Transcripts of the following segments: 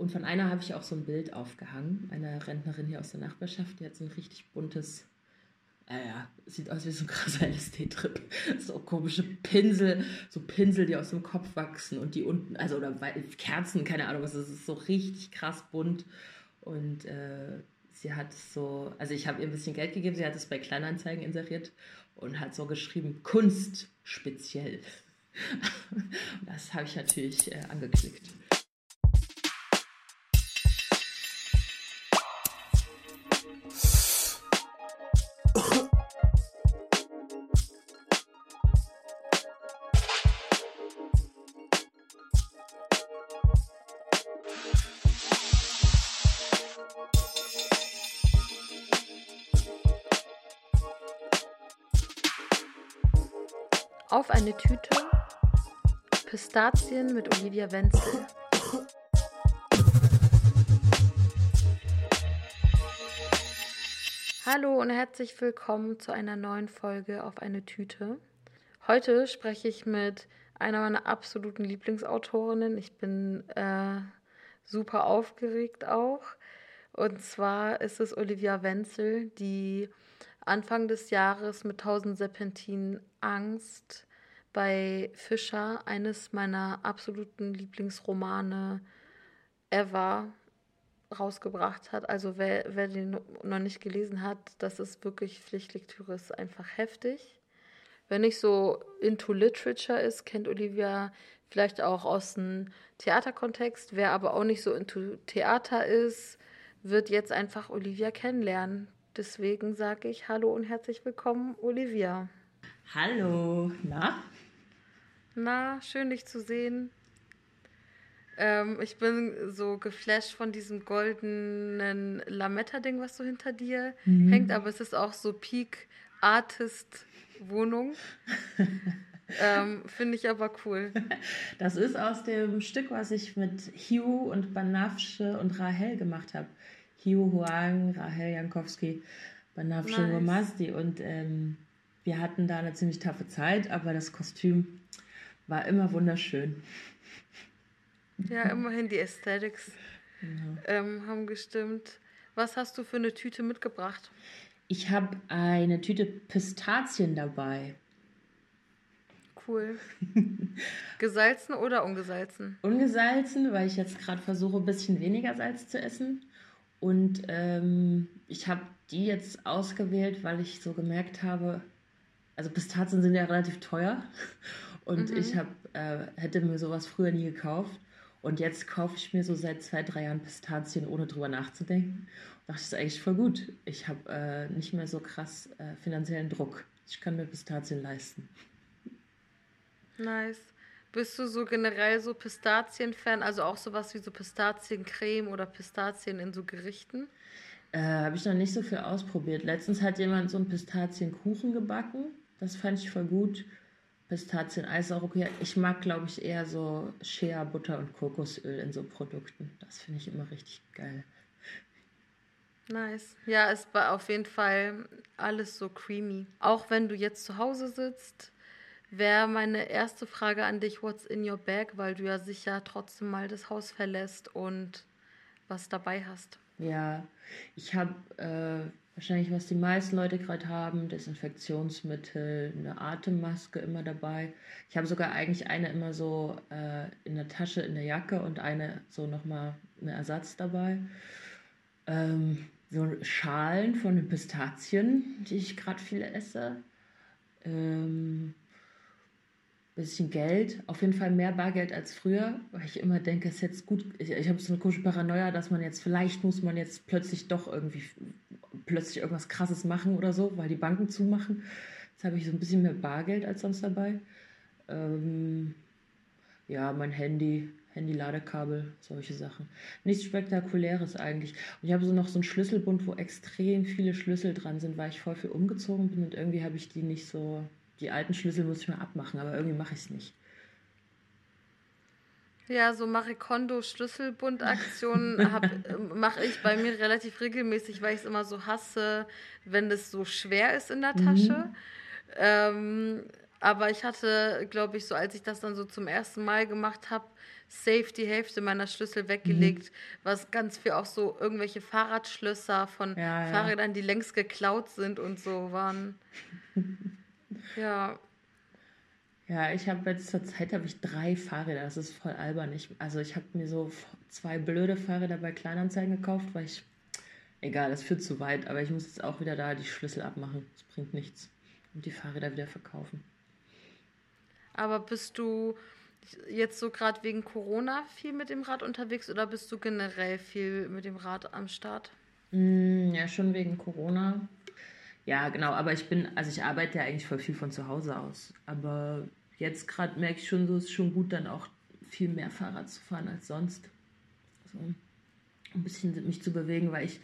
Und von einer habe ich auch so ein Bild aufgehangen, einer Rentnerin hier aus der Nachbarschaft, die hat so ein richtig buntes, äh, ja, sieht aus wie so ein krasser LSD-Trip. So komische Pinsel, so Pinsel, die aus dem Kopf wachsen und die unten, also oder Kerzen, keine Ahnung was, das ist so richtig krass bunt. Und äh, sie hat so, also ich habe ihr ein bisschen Geld gegeben, sie hat es bei Kleinanzeigen inseriert und hat so geschrieben, Kunst speziell. das habe ich natürlich äh, angeklickt. Pistazien mit Olivia Wenzel. Hallo und herzlich willkommen zu einer neuen Folge auf eine Tüte. Heute spreche ich mit einer meiner absoluten Lieblingsautorinnen. Ich bin äh, super aufgeregt auch. Und zwar ist es Olivia Wenzel, die Anfang des Jahres mit 1000 Serpentinen Angst bei Fischer, eines meiner absoluten Lieblingsromane ever, rausgebracht hat. Also wer, wer den noch nicht gelesen hat, das ist wirklich Pflichtlektüre, ist einfach heftig. Wenn nicht so into Literature ist, kennt Olivia vielleicht auch aus dem Theaterkontext. Wer aber auch nicht so into Theater ist, wird jetzt einfach Olivia kennenlernen. Deswegen sage ich Hallo und herzlich willkommen, Olivia. Hallo, na? Na, schön dich zu sehen. Ähm, ich bin so geflasht von diesem goldenen Lametta-Ding, was so hinter dir mhm. hängt, aber es ist auch so Peak Artist Wohnung. ähm, Finde ich aber cool. Das ist aus dem Stück, was ich mit Hugh und Banafsche und Rahel gemacht habe. Hugh Huang, Rahel Jankowski, Banafsche nice. Romasti und ähm, wir hatten da eine ziemlich taffe Zeit, aber das Kostüm war immer wunderschön. Ja, immerhin die Aesthetics genau. ähm, haben gestimmt. Was hast du für eine Tüte mitgebracht? Ich habe eine Tüte Pistazien dabei. Cool. Gesalzen oder ungesalzen? Ungesalzen, weil ich jetzt gerade versuche, ein bisschen weniger Salz zu essen. Und ähm, ich habe die jetzt ausgewählt, weil ich so gemerkt habe, also Pistazien sind ja relativ teuer und mhm. ich hab, äh, hätte mir sowas früher nie gekauft. Und jetzt kaufe ich mir so seit zwei, drei Jahren Pistazien, ohne drüber nachzudenken. Und dachte, das ist eigentlich voll gut. Ich habe äh, nicht mehr so krass äh, finanziellen Druck. Ich kann mir Pistazien leisten. Nice. Bist du so generell so Pistazien-Fan? Also auch sowas wie so Pistaziencreme oder Pistazien in so Gerichten? Äh, Habe ich noch nicht so viel ausprobiert. Letztens hat jemand so einen Pistazienkuchen gebacken. Das fand ich voll gut. Pistazien-Eis auch okay. Ich mag, glaube ich, eher so Shea, Butter und Kokosöl in so Produkten. Das finde ich immer richtig geil. Nice. Ja, es war auf jeden Fall alles so creamy. Auch wenn du jetzt zu Hause sitzt, wäre meine erste Frage an dich, what's in your bag, weil du ja sicher trotzdem mal das Haus verlässt und was dabei hast. Ja, ich habe äh, wahrscheinlich, was die meisten Leute gerade haben, Desinfektionsmittel, eine Atemmaske immer dabei. Ich habe sogar eigentlich eine immer so äh, in der Tasche, in der Jacke und eine so nochmal eine Ersatz dabei. Ähm, so Schalen von den Pistazien, die ich gerade viel esse. Ähm, bisschen Geld, auf jeden Fall mehr Bargeld als früher, weil ich immer denke, es ist jetzt gut, ich, ich habe so eine komische Paranoia, dass man jetzt, vielleicht muss man jetzt plötzlich doch irgendwie, plötzlich irgendwas krasses machen oder so, weil die Banken zumachen. Jetzt habe ich so ein bisschen mehr Bargeld als sonst dabei. Ähm, ja, mein Handy, Handy-Ladekabel, solche Sachen. Nichts Spektakuläres eigentlich. Und ich habe so noch so einen Schlüsselbund, wo extrem viele Schlüssel dran sind, weil ich voll viel umgezogen bin und irgendwie habe ich die nicht so die alten Schlüssel muss ich mal abmachen, aber irgendwie mache ich es nicht. Ja, so Marie Kondo Schlüsselbundaktionen mache ich bei mir relativ regelmäßig, weil ich es immer so hasse, wenn es so schwer ist in der Tasche. Mhm. Ähm, aber ich hatte, glaube ich, so als ich das dann so zum ersten Mal gemacht habe, safe die Hälfte meiner Schlüssel weggelegt, mhm. was ganz viel auch so irgendwelche Fahrradschlösser von ja, Fahrrädern, die längst geklaut sind und so waren. ja. Ja, ich habe jetzt zur Zeit habe ich drei Fahrräder. Das ist voll albern. Ich, also ich habe mir so zwei blöde Fahrräder bei Kleinanzeigen gekauft, weil ich egal, das führt zu weit. Aber ich muss jetzt auch wieder da die Schlüssel abmachen. Das bringt nichts und die Fahrräder wieder verkaufen. Aber bist du jetzt so gerade wegen Corona viel mit dem Rad unterwegs oder bist du generell viel mit dem Rad am Start? Mm, ja, schon wegen Corona. Ja, genau, aber ich bin, also ich arbeite ja eigentlich voll viel von zu Hause aus. Aber jetzt gerade merke ich schon, so ist schon gut, dann auch viel mehr Fahrrad zu fahren als sonst. So ein bisschen mich zu bewegen, weil ich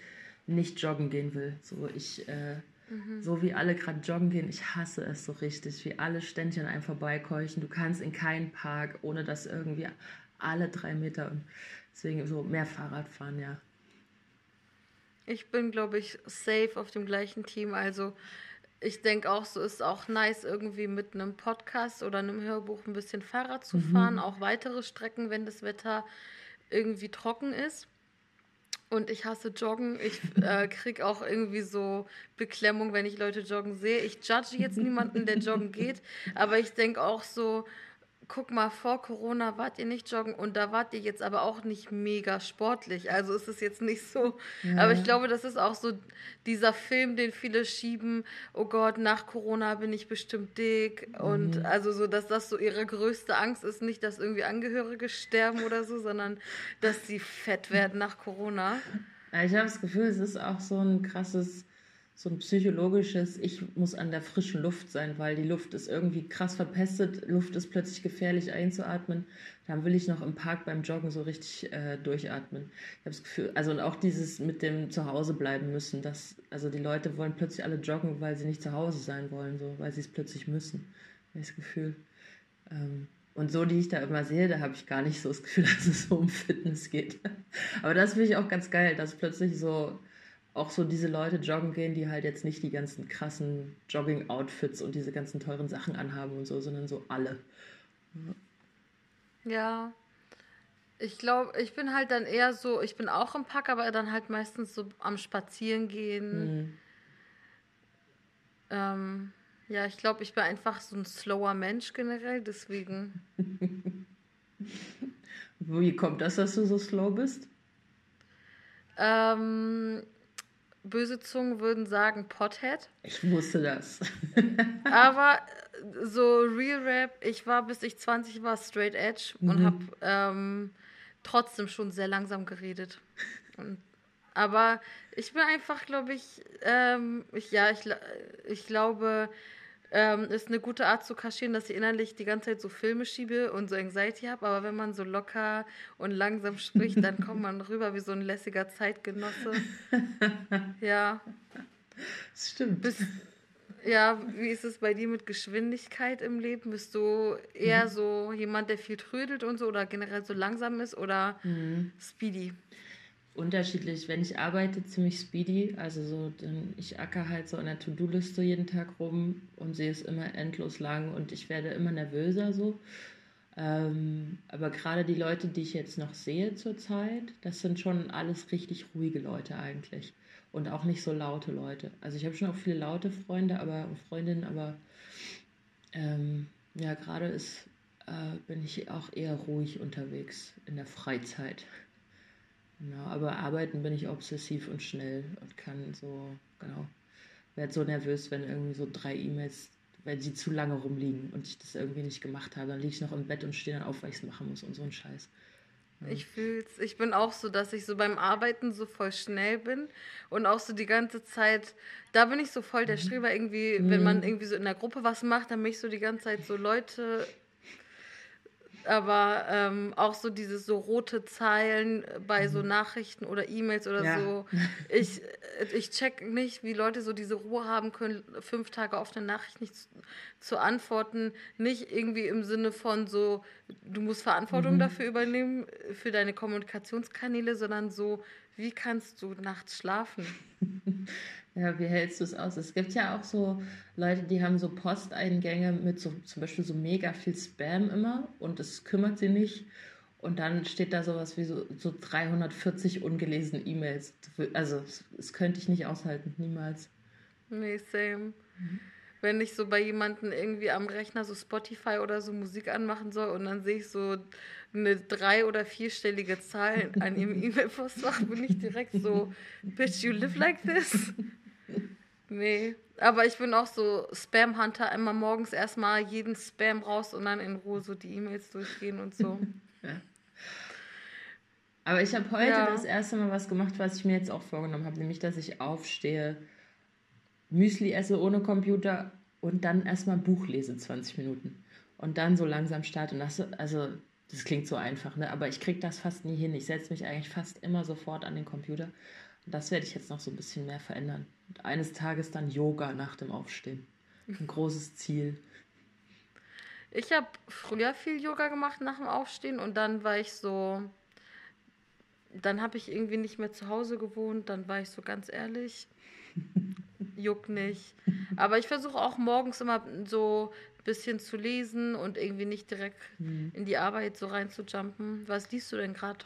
nicht joggen gehen will. So ich äh, Mhm. So wie alle gerade joggen gehen, ich hasse es so richtig, wie alle ständig an einem vorbeikeuchen. Du kannst in keinen Park, ohne dass irgendwie alle drei Meter und deswegen so mehr Fahrrad fahren, ja. Ich bin, glaube ich, safe auf dem gleichen Team. Also ich denke auch, so ist auch nice, irgendwie mit einem Podcast oder einem Hörbuch ein bisschen Fahrrad zu mhm. fahren, auch weitere Strecken, wenn das Wetter irgendwie trocken ist. Und ich hasse Joggen. Ich äh, kriege auch irgendwie so Beklemmung, wenn ich Leute joggen sehe. Ich judge jetzt niemanden, der joggen geht, aber ich denke auch so, guck mal, vor Corona wart ihr nicht joggen und da wart ihr jetzt aber auch nicht mega sportlich. Also ist es jetzt nicht so. Ja. Aber ich glaube, das ist auch so dieser Film, den viele schieben. Oh Gott, nach Corona bin ich bestimmt dick. Mhm. Und also so, dass das so ihre größte Angst ist. Nicht, dass irgendwie Angehörige sterben oder so, sondern dass sie fett werden nach Corona. Ich habe das Gefühl, es ist auch so ein krasses so ein psychologisches, ich muss an der frischen Luft sein, weil die Luft ist irgendwie krass verpestet, Luft ist plötzlich gefährlich einzuatmen. Dann will ich noch im Park beim Joggen so richtig äh, durchatmen. Ich habe das Gefühl, also und auch dieses mit dem Zuhause bleiben müssen, dass, also die Leute wollen plötzlich alle joggen, weil sie nicht zu Hause sein wollen, so, weil sie es plötzlich müssen. Das Gefühl. Ähm, und so, die ich da immer sehe, da habe ich gar nicht so das Gefühl, dass es so um Fitness geht. Aber das finde ich auch ganz geil, dass plötzlich so auch so diese Leute joggen gehen, die halt jetzt nicht die ganzen krassen Jogging-Outfits und diese ganzen teuren Sachen anhaben und so, sondern so alle. Ja. Ich glaube, ich bin halt dann eher so, ich bin auch im Pack, aber dann halt meistens so am Spazieren gehen. Mhm. Ähm, ja, ich glaube, ich bin einfach so ein slower Mensch generell, deswegen. Wie kommt das, dass du so slow bist? Ähm, böse Zungen würden sagen Pothead. Ich wusste das. Aber so Real Rap, ich war bis ich 20 war straight edge mhm. und habe ähm, trotzdem schon sehr langsam geredet. Und, aber ich bin einfach, glaube ich, ähm, ich, ja, ich, ich glaube, ähm, ist eine gute Art zu kaschieren, dass ich innerlich die ganze Zeit so Filme schiebe und so Anxiety habe. Aber wenn man so locker und langsam spricht, dann kommt man rüber wie so ein lässiger Zeitgenosse. ja. Das stimmt. Bis, ja, wie ist es bei dir mit Geschwindigkeit im Leben? Bist du eher mhm. so jemand, der viel trödelt und so oder generell so langsam ist oder mhm. speedy? Unterschiedlich. Wenn ich arbeite, ziemlich speedy. Also so, ich acker halt so an der To-Do-Liste jeden Tag rum und sehe es immer endlos lang und ich werde immer nervöser so. Ähm, aber gerade die Leute, die ich jetzt noch sehe zurzeit, das sind schon alles richtig ruhige Leute eigentlich. Und auch nicht so laute Leute. Also ich habe schon auch viele laute Freunde, aber Freundinnen, aber ähm, ja, gerade ist, äh, bin ich auch eher ruhig unterwegs in der Freizeit. Genau, aber arbeiten bin ich obsessiv und schnell und kann so, genau, werde so nervös, wenn irgendwie so drei E-Mails, wenn sie zu lange rumliegen und ich das irgendwie nicht gemacht habe, dann liege ich noch im Bett und stehe dann auf, weil ich es machen muss und so ein Scheiß. Ja. Ich fühl's. Ich bin auch so, dass ich so beim Arbeiten so voll schnell bin und auch so die ganze Zeit, da bin ich so voll der mhm. Streber irgendwie, mhm. wenn man irgendwie so in der Gruppe was macht, dann bin ich so die ganze Zeit so Leute aber ähm, auch so diese so rote Zeilen bei so mhm. Nachrichten oder E-Mails oder ja. so. Ich, ich check nicht, wie Leute so diese Ruhe haben können, fünf Tage auf eine Nachricht nicht zu, zu antworten. Nicht irgendwie im Sinne von so, du musst Verantwortung mhm. dafür übernehmen, für deine Kommunikationskanäle, sondern so, wie kannst du nachts schlafen? Ja, wie hältst du es aus? Es gibt ja auch so Leute, die haben so Posteingänge mit so zum Beispiel so mega viel Spam immer und es kümmert sie nicht. Und dann steht da sowas wie so, so 340 ungelesene E-Mails. Also, das, könnte ich nicht aushalten, niemals. Nee, same. Mhm. Wenn ich so bei jemandem irgendwie am Rechner so Spotify oder so Musik anmachen soll und dann sehe ich so eine drei- oder vierstellige Zahl an ihrem E-Mail-Postfach, bin ich direkt so, bitch, you live like this? Nee, aber ich bin auch so Spam-Hunter, immer morgens erstmal jeden Spam raus und dann in Ruhe so die E-Mails durchgehen und so. ja. Aber ich habe heute ja. das erste Mal was gemacht, was ich mir jetzt auch vorgenommen habe, nämlich dass ich aufstehe, Müsli esse ohne Computer und dann erstmal Buch lese, 20 Minuten. Und dann so langsam starte. Und das, also, das klingt so einfach, ne? aber ich kriege das fast nie hin. Ich setze mich eigentlich fast immer sofort an den Computer. Und das werde ich jetzt noch so ein bisschen mehr verändern. Und eines Tages dann Yoga nach dem Aufstehen. Ein großes Ziel. Ich habe früher viel Yoga gemacht nach dem Aufstehen und dann war ich so, dann habe ich irgendwie nicht mehr zu Hause gewohnt, dann war ich so ganz ehrlich, juckt nicht. Aber ich versuche auch morgens immer so ein bisschen zu lesen und irgendwie nicht direkt mhm. in die Arbeit so reinzujumpen. Was liest du denn gerade?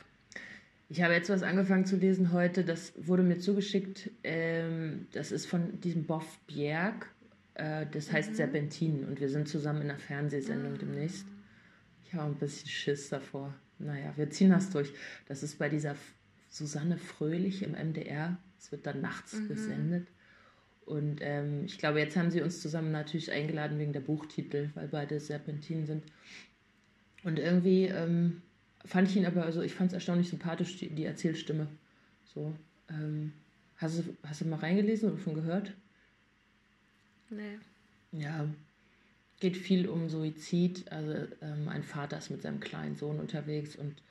Ich habe jetzt was angefangen zu lesen heute, das wurde mir zugeschickt. Ähm, das ist von diesem Boff Bjerg. Äh, das heißt mhm. Serpentin und wir sind zusammen in einer Fernsehsendung mhm. demnächst. Ich habe ein bisschen Schiss davor. Naja, wir ziehen das durch. Das ist bei dieser Susanne Fröhlich im MDR. Es wird dann nachts mhm. gesendet. Und ähm, ich glaube, jetzt haben sie uns zusammen natürlich eingeladen wegen der Buchtitel, weil beide Serpentinen sind. Und irgendwie ähm, fand ich ihn aber, also ich fand es erstaunlich sympathisch, die, die Erzählstimme. So. Ähm, hast, du, hast du mal reingelesen oder schon gehört? Nee. Ja, geht viel um Suizid. Also ähm, ein Vater ist mit seinem kleinen Sohn unterwegs und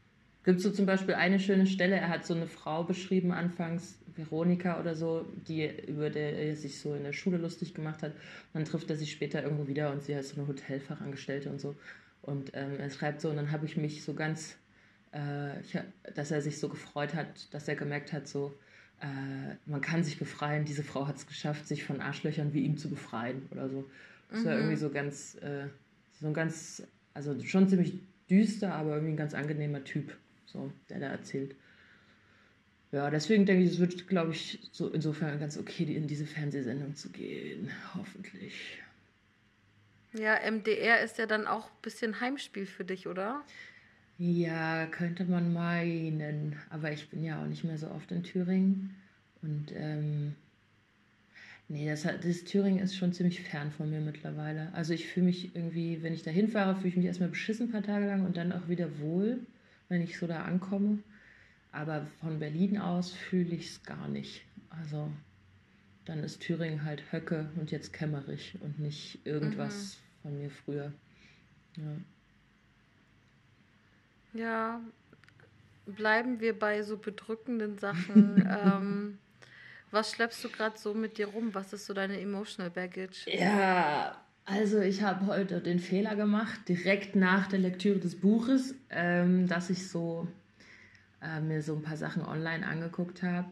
gibt so zum Beispiel eine schöne Stelle. Er hat so eine Frau beschrieben anfangs, Veronika oder so, die über der er sich so in der Schule lustig gemacht hat. Dann trifft er sich später irgendwo wieder und sie heißt so eine Hotelfachangestellte und so. Und ähm, er schreibt so, und dann habe ich mich so ganz, äh, ich, dass er sich so gefreut hat, dass er gemerkt hat, so, äh, man kann sich befreien, diese Frau hat es geschafft, sich von Arschlöchern wie ihm zu befreien oder so. Das war irgendwie mhm. so ganz, äh, so ein ganz, also schon ziemlich düster, aber irgendwie ein ganz angenehmer Typ, so, der da erzählt. Ja, deswegen denke ich, es wird, glaube ich, so insofern ganz okay, in diese Fernsehsendung zu gehen. Hoffentlich. Ja, MDR ist ja dann auch ein bisschen Heimspiel für dich, oder? Ja, könnte man meinen. Aber ich bin ja auch nicht mehr so oft in Thüringen. Und ähm, Nee, das, das Thüringen ist schon ziemlich fern von mir mittlerweile. Also ich fühle mich irgendwie, wenn ich da hinfahre, fühle ich mich erstmal beschissen ein paar Tage lang und dann auch wieder wohl, wenn ich so da ankomme. Aber von Berlin aus fühle ich es gar nicht. Also dann ist Thüringen halt Höcke und jetzt Kämmerich und nicht irgendwas mhm. von mir früher. Ja. ja, bleiben wir bei so bedrückenden Sachen. ähm, was schleppst du gerade so mit dir rum? Was ist so deine emotional baggage? Ja, also ich habe heute den Fehler gemacht, direkt nach der Lektüre des Buches, ähm, dass ich so äh, mir so ein paar Sachen online angeguckt habe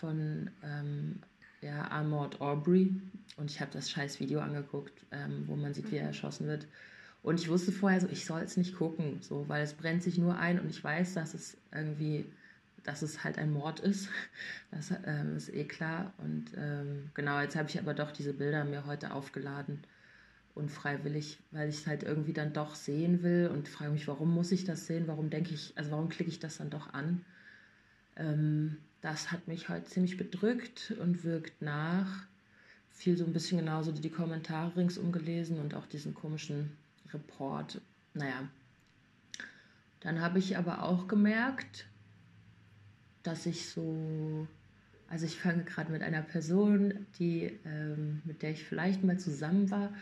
von ähm, ja, Armored Aubrey und ich habe das scheiß Video angeguckt, ähm, wo man sieht, wie er mhm. erschossen wird. Und ich wusste vorher so, ich soll es nicht gucken, so, weil es brennt sich nur ein und ich weiß, dass es irgendwie dass es halt ein Mord ist. Das ähm, ist eh klar. Und ähm, genau, jetzt habe ich aber doch diese Bilder mir heute aufgeladen. Unfreiwillig, weil ich es halt irgendwie dann doch sehen will und frage mich, warum muss ich das sehen? Warum denke ich, also warum klicke ich das dann doch an? Ähm, das hat mich halt ziemlich bedrückt und wirkt nach. Viel so ein bisschen genauso die Kommentare ringsum gelesen und auch diesen komischen Report. Naja. Dann habe ich aber auch gemerkt, dass ich so, also ich fange gerade mit einer Person, die, ähm, mit der ich vielleicht mal zusammen war.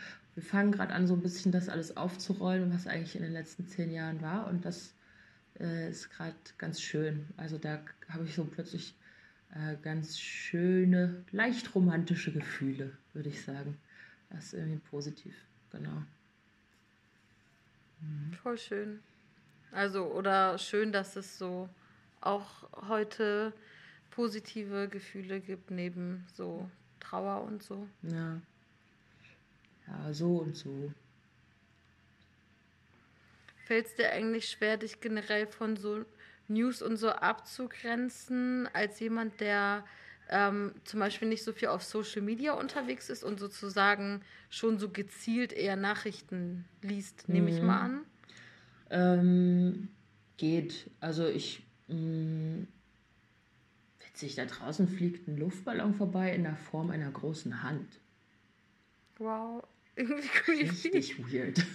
Wir fangen gerade an, so ein bisschen das alles aufzurollen, was eigentlich in den letzten zehn Jahren war. Und das äh, ist gerade ganz schön. Also da habe ich so plötzlich äh, ganz schöne, leicht romantische Gefühle, würde ich sagen. Das ist irgendwie positiv, genau. Mhm. Voll schön. Also, oder schön, dass es so auch heute positive Gefühle gibt, neben so Trauer und so. Ja. Ja, so und so. fällt es dir eigentlich schwer, dich generell von so News und so abzugrenzen, als jemand, der ähm, zum Beispiel nicht so viel auf Social Media unterwegs ist und sozusagen schon so gezielt eher Nachrichten liest, nehme ich mal an? Ähm, geht. Also ich. Mh, mm, witzig, da draußen fliegt ein Luftballon vorbei in der Form einer großen Hand. Wow, irgendwie creepy. Richtig weird.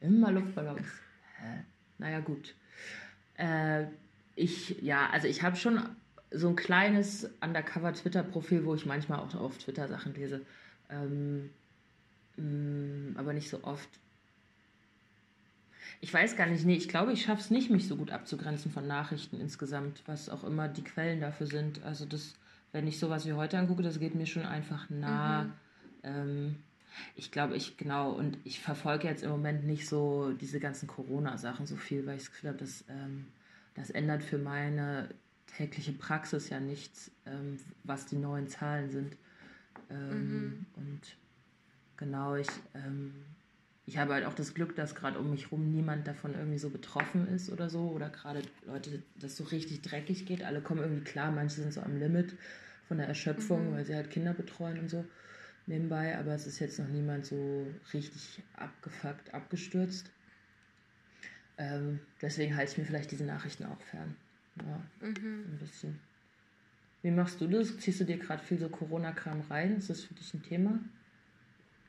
Immer Luftballons. Hä? Naja, gut. Äh, ich, ja, also ich habe schon so ein kleines Undercover-Twitter-Profil, wo ich manchmal auch auf Twitter Sachen lese. Ähm, mh, mm, aber nicht so oft. Ich weiß gar nicht, nee, ich glaube, ich schaffe es nicht, mich so gut abzugrenzen von Nachrichten insgesamt, was auch immer die Quellen dafür sind. Also das, wenn ich sowas wie heute angucke, das geht mir schon einfach nah. Mhm. Ähm, ich glaube, ich, genau, und ich verfolge jetzt im Moment nicht so diese ganzen Corona-Sachen so viel, weil ich habe, das, ähm, das ändert für meine tägliche Praxis ja nichts, ähm, was die neuen Zahlen sind. Ähm, mhm. Und genau, ich, ähm, ich habe halt auch das Glück, dass gerade um mich herum niemand davon irgendwie so betroffen ist oder so. Oder gerade Leute, das so richtig dreckig geht. Alle kommen irgendwie klar, manche sind so am Limit von der Erschöpfung, mhm. weil sie halt Kinder betreuen und so nebenbei. Aber es ist jetzt noch niemand so richtig abgefuckt, abgestürzt. Ähm, deswegen halte ich mir vielleicht diese Nachrichten auch fern. Ja, mhm. ein bisschen. Wie machst du das? Ziehst du dir gerade viel so Corona-Kram rein? Ist das für dich ein Thema?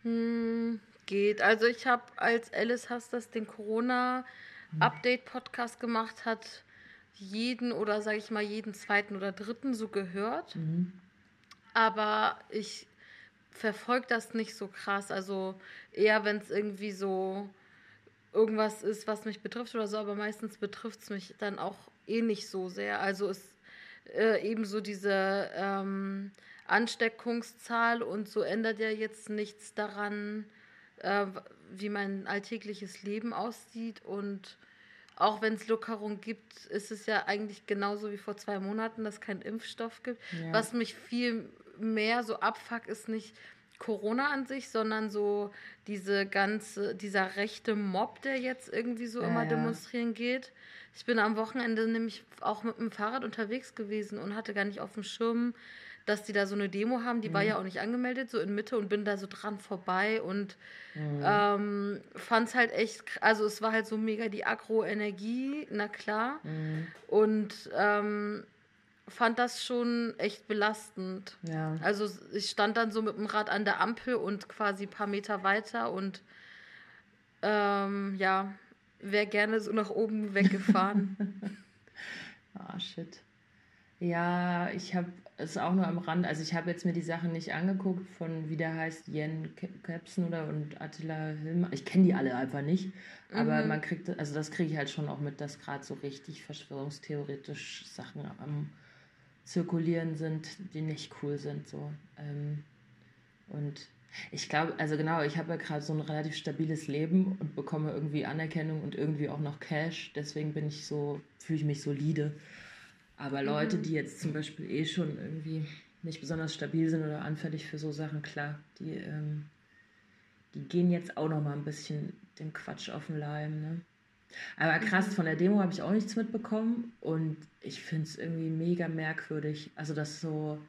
Hm, geht. Also ich habe, als Alice Hastas den Corona-Update-Podcast gemacht hat, jeden oder sage ich mal jeden zweiten oder dritten so gehört. Mhm. Aber ich verfolge das nicht so krass. Also eher, wenn es irgendwie so irgendwas ist, was mich betrifft oder so, aber meistens betrifft es mich dann auch eh nicht so sehr. Also ist äh, ebenso diese ähm, Ansteckungszahl und so ändert ja jetzt nichts daran, äh, wie mein alltägliches Leben aussieht. Und auch wenn es Lockerung gibt, ist es ja eigentlich genauso wie vor zwei Monaten, dass es keinen Impfstoff gibt. Ja. Was mich viel mehr so abfuckt, ist nicht Corona an sich, sondern so diese ganze, dieser rechte Mob, der jetzt irgendwie so ja, immer demonstrieren geht. Ich bin am Wochenende nämlich auch mit dem Fahrrad unterwegs gewesen und hatte gar nicht auf dem Schirm, dass die da so eine Demo haben. Die mhm. war ja auch nicht angemeldet, so in Mitte und bin da so dran vorbei und mhm. ähm, fand es halt echt, also es war halt so mega die Agro-Energie, na klar. Mhm. Und ähm, fand das schon echt belastend. Ja. Also ich stand dann so mit dem Rad an der Ampel und quasi ein paar Meter weiter und ähm, ja, wäre gerne so nach oben weggefahren. Ah, oh, shit. Ja, ich habe es auch nur am Rand, also ich habe jetzt mir die Sachen nicht angeguckt von, wie der heißt, Jen Kepsen oder und Attila Hilmer. Ich kenne die alle einfach nicht, aber mhm. man kriegt, also das kriege ich halt schon auch mit, dass gerade so richtig verschwörungstheoretisch Sachen am Zirkulieren sind, die nicht cool sind. So. Ähm, und ich glaube, also genau, ich habe ja gerade so ein relativ stabiles Leben und bekomme irgendwie Anerkennung und irgendwie auch noch Cash. Deswegen bin ich so, fühle ich mich solide. Aber Leute, mhm. die jetzt zum Beispiel eh schon irgendwie nicht besonders stabil sind oder anfällig für so Sachen, klar, die, ähm, die gehen jetzt auch noch mal ein bisschen dem Quatsch auf den Leim. Ne? Aber krass, mhm. von der Demo habe ich auch nichts mitbekommen und ich finde es irgendwie mega merkwürdig. Also, das so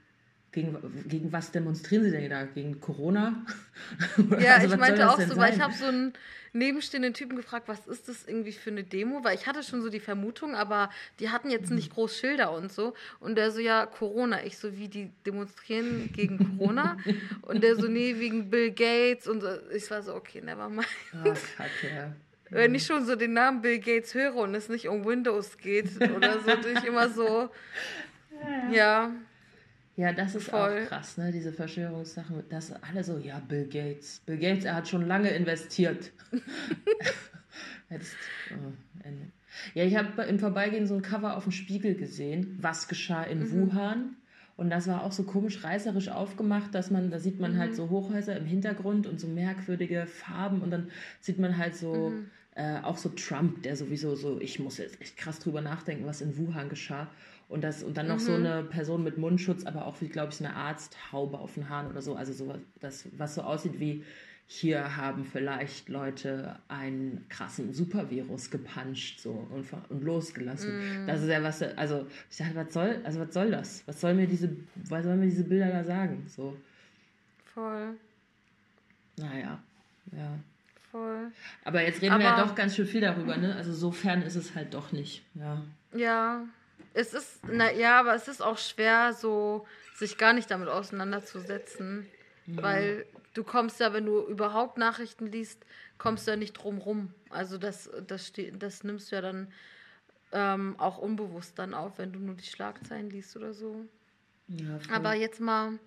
gegen, gegen was demonstrieren Sie denn da? Gegen Corona? ja, also, ich meinte auch so, sein? weil ich habe so einen nebenstehenden Typen gefragt, was ist das irgendwie für eine Demo? Weil ich hatte schon so die Vermutung, aber die hatten jetzt nicht groß Schilder und so. Und der so, ja, Corona. Ich so, wie die demonstrieren gegen Corona? und der so, nee, wegen Bill Gates. Und ich war so, okay, never mind. Oh, kacke. Wenn ich schon so den Namen Bill Gates höre und es nicht um Windows geht oder so, bin ich immer so, ja. Ja, das ist Voll. auch krass, ne? Diese Verschwörungssachen, dass alle so, ja, Bill Gates. Bill Gates, er hat schon lange investiert. Jetzt, oh, ja, ich habe im Vorbeigehen so ein Cover auf dem Spiegel gesehen, was geschah in mhm. Wuhan. Und das war auch so komisch reißerisch aufgemacht, dass man, da sieht man halt mhm. halt so Hochhäuser im Hintergrund und so merkwürdige Farben und dann sieht man halt so mhm. Äh, auch so Trump, der sowieso so, ich muss jetzt echt krass drüber nachdenken, was in Wuhan geschah. Und, das, und dann noch mhm. so eine Person mit Mundschutz, aber auch wie, glaube ich, so eine Arzthaube auf den Haaren oder so. Also so das, was so aussieht wie hier haben vielleicht Leute einen krassen Supervirus gepuncht so und, und losgelassen. Mm. Das ist ja was, also ich dachte, was soll, also was soll das? Was soll mir diese, was sollen mir diese Bilder da sagen? So. Voll. Naja, ja. Voll. Aber jetzt reden Aber, wir ja doch ganz schön viel darüber, ne? Also so fern ist es halt doch nicht, ja. Ja. Es ist, na ja, aber es ist auch schwer, so sich gar nicht damit auseinanderzusetzen. Ja. Weil du kommst ja, wenn du überhaupt Nachrichten liest, kommst du ja nicht drum rum. Also das, das, das nimmst du ja dann ähm, auch unbewusst dann auf, wenn du nur die Schlagzeilen liest oder so. Ja, Aber jetzt mal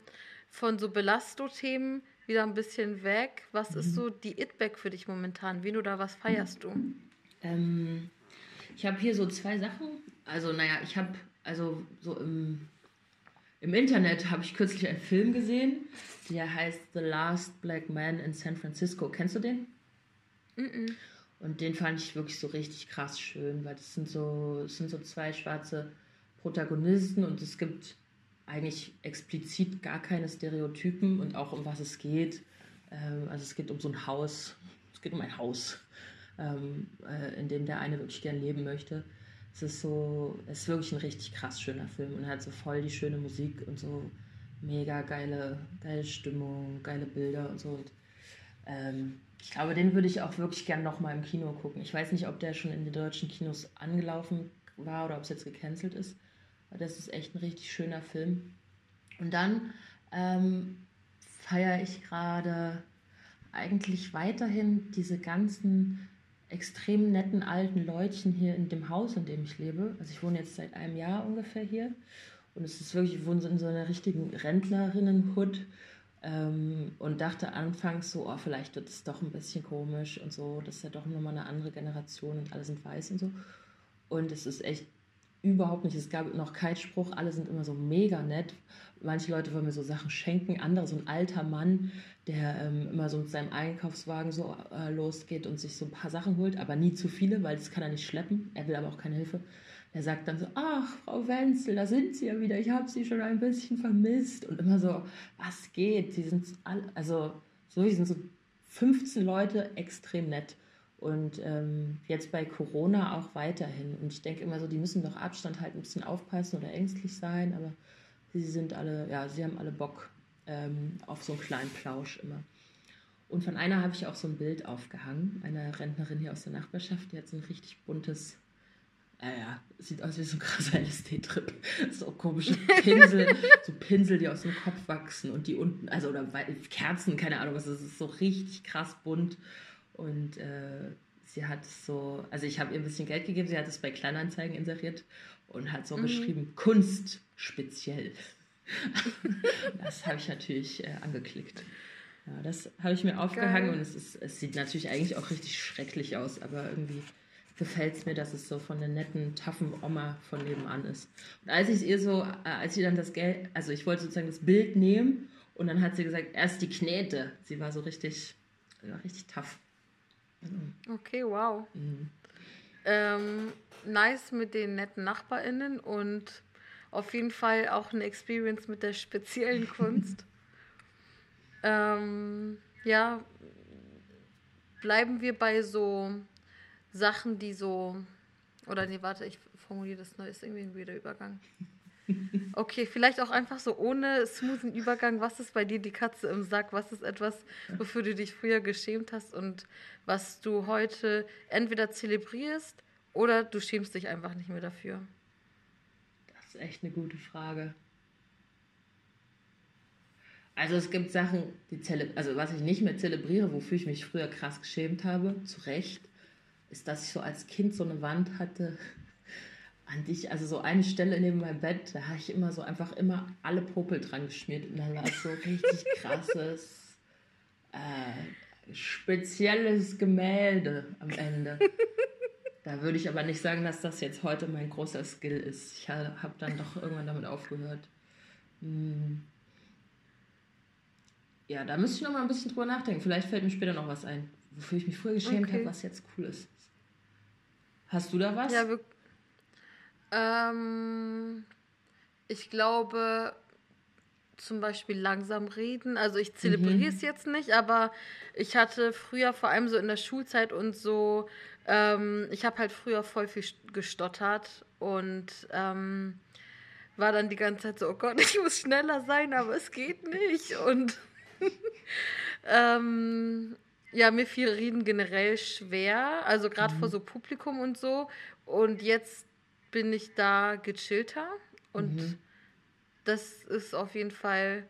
von so Belasto-Themen wieder ein bisschen weg. Was mhm. ist so die It-Back für dich momentan? Wen oder was feierst du? Ähm, ich habe hier so zwei Sachen. Also, naja, ich habe also so im im Internet habe ich kürzlich einen Film gesehen, der heißt The Last Black Man in San Francisco. Kennst du den? -mm. Und den fand ich wirklich so richtig krass schön, weil das sind so, das sind so zwei schwarze Protagonisten und es gibt eigentlich explizit gar keine Stereotypen und auch um was es geht. Ähm, also es geht um so ein Haus, es geht um ein Haus, ähm, äh, in dem der eine wirklich gern leben möchte es ist so, es ist wirklich ein richtig krass schöner Film und hat so voll die schöne Musik und so mega geile, geile Stimmung, geile Bilder und so. Und, ähm, ich glaube, den würde ich auch wirklich gern nochmal im Kino gucken. Ich weiß nicht, ob der schon in den deutschen Kinos angelaufen war oder ob es jetzt gecancelt ist. Das ist echt ein richtig schöner Film. Und dann ähm, feiere ich gerade eigentlich weiterhin diese ganzen extrem netten alten Leutchen hier in dem Haus, in dem ich lebe. Also ich wohne jetzt seit einem Jahr ungefähr hier. Und es ist wirklich, ich wohne in so einer richtigen Rentnerinnen-Hood. Ähm, und dachte anfangs so, oh, vielleicht wird es doch ein bisschen komisch und so. Das ist ja doch nochmal eine andere Generation und alle sind weiß und so. Und es ist echt überhaupt nicht. Es gab noch keinen Spruch, alle sind immer so mega nett. Manche Leute wollen mir so Sachen schenken, andere, so ein alter Mann, der ähm, immer so mit seinem Einkaufswagen so äh, losgeht und sich so ein paar Sachen holt, aber nie zu viele, weil das kann er nicht schleppen. Er will aber auch keine Hilfe. Er sagt dann so, ach, Frau Wenzel, da sind Sie ja wieder, ich habe Sie schon ein bisschen vermisst. Und immer so, was geht? Sie sind alle, also so, sind so 15 Leute extrem nett. Und ähm, jetzt bei Corona auch weiterhin. Und ich denke immer so, die müssen doch Abstand halten, ein bisschen aufpassen oder ängstlich sein, aber sie sind alle, ja, sie haben alle Bock ähm, auf so einen kleinen Plausch immer. Und von einer habe ich auch so ein Bild aufgehangen, einer Rentnerin hier aus der Nachbarschaft, die hat so ein richtig buntes, äh, ja, sieht aus wie so ein krasser LSD-Trip. So komische Pinsel, so Pinsel, die aus dem Kopf wachsen und die unten, also oder Kerzen, keine Ahnung was, das ist so richtig krass bunt und äh, sie hat so, also ich habe ihr ein bisschen Geld gegeben, sie hat es bei Kleinanzeigen inseriert und hat so mhm. geschrieben, Kunst speziell. das habe ich natürlich äh, angeklickt. Ja, das habe ich mir aufgehangen Geil. und es, ist, es sieht natürlich eigentlich auch richtig schrecklich aus, aber irgendwie gefällt es mir, dass es so von der netten, taffen Oma von nebenan ist. Und als ich ihr so, äh, als sie dann das Geld, also ich wollte sozusagen das Bild nehmen und dann hat sie gesagt, erst die Knete. Sie war so richtig, ja, richtig tough. Okay, wow. Mhm. Ähm, nice mit den netten NachbarInnen und auf jeden Fall auch eine Experience mit der speziellen Kunst. ähm, ja, bleiben wir bei so Sachen, die so. Oder nee, warte, ich formuliere das neu, ist irgendwie ein weirder Übergang. Okay, vielleicht auch einfach so ohne smoothen Übergang. Was ist bei dir die Katze im Sack? Was ist etwas, wofür du dich früher geschämt hast und was du heute entweder zelebrierst oder du schämst dich einfach nicht mehr dafür? Das ist echt eine gute Frage. Also es gibt Sachen, die also was ich nicht mehr zelebriere, wofür ich mich früher krass geschämt habe, zu Recht, ist, dass ich so als Kind so eine Wand hatte, an dich, also so eine Stelle neben meinem Bett, da habe ich immer so einfach immer alle Popel dran geschmiert und dann war es so richtig krasses, äh, spezielles Gemälde am Ende. Da würde ich aber nicht sagen, dass das jetzt heute mein großer Skill ist. Ich habe dann doch irgendwann damit aufgehört. Hm. Ja, da müsste ich noch mal ein bisschen drüber nachdenken. Vielleicht fällt mir später noch was ein, wofür ich mich früher geschämt okay. habe, was jetzt cool ist. Hast du da was? Ja, wirklich. Ähm, ich glaube, zum Beispiel langsam reden. Also ich zelebriere es mhm. jetzt nicht, aber ich hatte früher vor allem so in der Schulzeit und so, ähm, ich habe halt früher voll viel gestottert und ähm, war dann die ganze Zeit so, oh Gott, ich muss schneller sein, aber es geht nicht. Und ähm, ja, mir fiel Reden generell schwer, also gerade mhm. vor so Publikum und so. Und jetzt bin ich da gechillter und mhm. das ist auf jeden Fall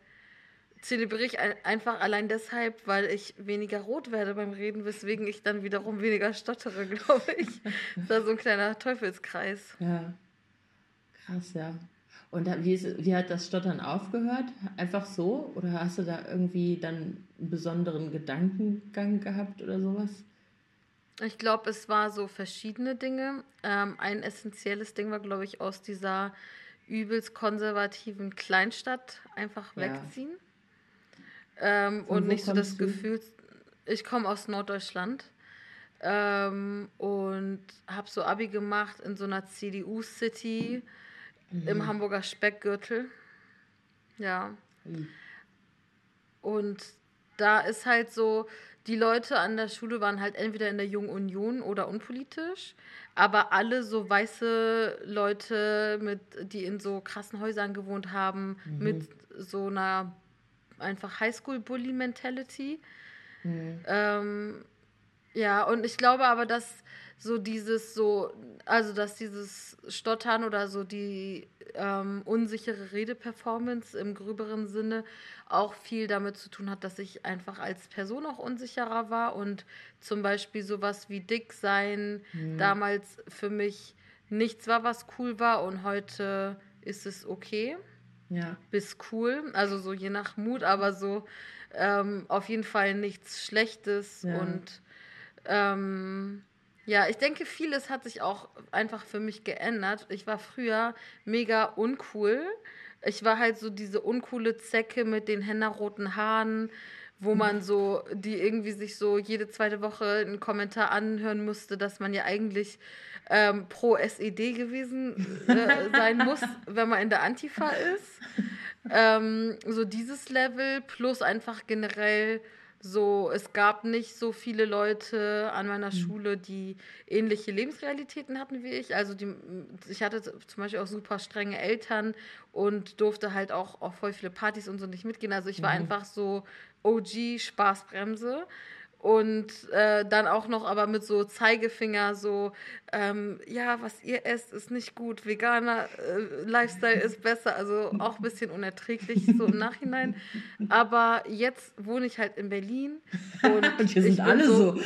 zelebriere ich einfach allein deshalb, weil ich weniger rot werde beim Reden, weswegen ich dann wiederum weniger stottere, glaube ich. das ist so ein kleiner Teufelskreis. Ja. Krass, ja. Und wie, ist, wie hat das Stottern aufgehört? Einfach so? Oder hast du da irgendwie dann einen besonderen Gedankengang gehabt oder sowas? Ich glaube, es war so verschiedene Dinge. Ähm, ein essentielles Ding war, glaube ich, aus dieser übelst konservativen Kleinstadt einfach ja. wegziehen. Ähm, und nicht so das du? Gefühl, ich komme aus Norddeutschland ähm, und habe so Abi gemacht in so einer CDU-City. Mhm. im Hamburger Speckgürtel. Ja. Mhm. Und da ist halt so, die Leute an der Schule waren halt entweder in der Jungen Union oder unpolitisch, aber alle so weiße Leute, mit, die in so krassen Häusern gewohnt haben, mhm. mit so einer einfach Highschool-Bully-Mentality. Mhm. Ähm, ja, und ich glaube aber, dass so dieses so, also dass dieses Stottern oder so die ähm, unsichere Redeperformance im gröberen Sinne auch viel damit zu tun hat, dass ich einfach als Person auch unsicherer war und zum Beispiel sowas wie dick sein mhm. damals für mich nichts war, was cool war und heute ist es okay. Ja. Bis cool, also so je nach Mut, aber so ähm, auf jeden Fall nichts Schlechtes ja. und ähm, ja, ich denke, vieles hat sich auch einfach für mich geändert. Ich war früher mega uncool. Ich war halt so diese uncoole Zecke mit den hennerroten Haaren, wo man so, die irgendwie sich so jede zweite Woche einen Kommentar anhören musste, dass man ja eigentlich ähm, pro SED gewesen äh, sein muss, wenn man in der Antifa ist. Ähm, so dieses Level plus einfach generell so, es gab nicht so viele Leute an meiner mhm. Schule, die ähnliche Lebensrealitäten hatten wie ich. Also die, ich hatte zum Beispiel auch super strenge Eltern und durfte halt auch auf voll viele Partys und so nicht mitgehen. Also ich war mhm. einfach so OG Spaßbremse und äh, dann auch noch aber mit so Zeigefinger so, ähm, ja, was ihr esst, ist nicht gut, veganer äh, Lifestyle ist besser, also auch ein bisschen unerträglich so im Nachhinein. Aber jetzt wohne ich halt in Berlin und, und hier sind alle so, so.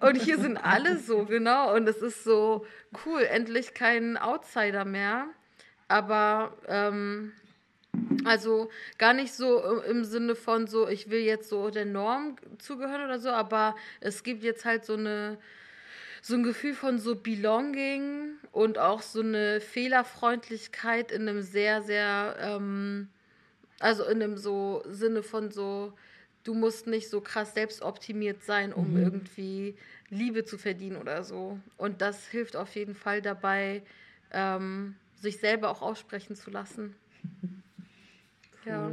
und hier sind alle so, genau. Und es ist so cool, endlich kein Outsider mehr. Aber ähm, also gar nicht so im Sinne von so, ich will jetzt so der Norm zugehören oder so, aber es gibt jetzt halt so eine so ein Gefühl von so Belonging und auch so eine Fehlerfreundlichkeit in einem sehr, sehr, ähm, also in einem so Sinne von so, du musst nicht so krass selbstoptimiert sein, um mhm. irgendwie Liebe zu verdienen oder so. Und das hilft auf jeden Fall dabei, ähm, sich selber auch aussprechen zu lassen. Ja.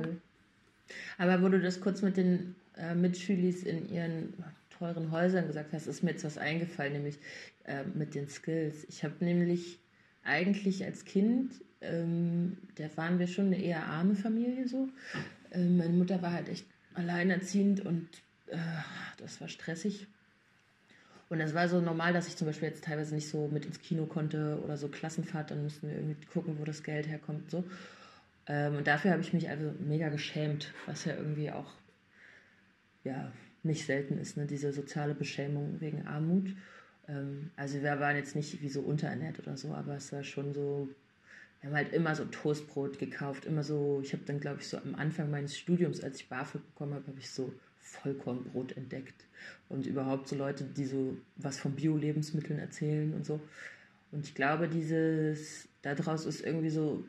Aber wo du das kurz mit den äh, Mitschülis in ihren teuren Häusern gesagt hast, ist mir jetzt was eingefallen, nämlich äh, mit den Skills. Ich habe nämlich eigentlich als Kind, ähm, da waren wir schon eine eher arme Familie so. Ähm, meine Mutter war halt echt alleinerziehend und äh, das war stressig. Und das war so normal, dass ich zum Beispiel jetzt teilweise nicht so mit ins Kino konnte oder so Klassenfahrt, dann mussten wir irgendwie gucken, wo das Geld herkommt. So. Ähm, und dafür habe ich mich also mega geschämt, was ja irgendwie auch ja, nicht selten ist, ne? diese soziale Beschämung wegen Armut. Ähm, also wir waren jetzt nicht wie so unterernährt oder so, aber es war schon so, wir haben halt immer so Toastbrot gekauft, immer so, ich habe dann glaube ich so am Anfang meines Studiums, als ich BAföG bekommen habe, habe ich so Vollkornbrot entdeckt und überhaupt so Leute, die so was von Bio-Lebensmitteln erzählen und so. Und ich glaube, dieses, daraus ist irgendwie so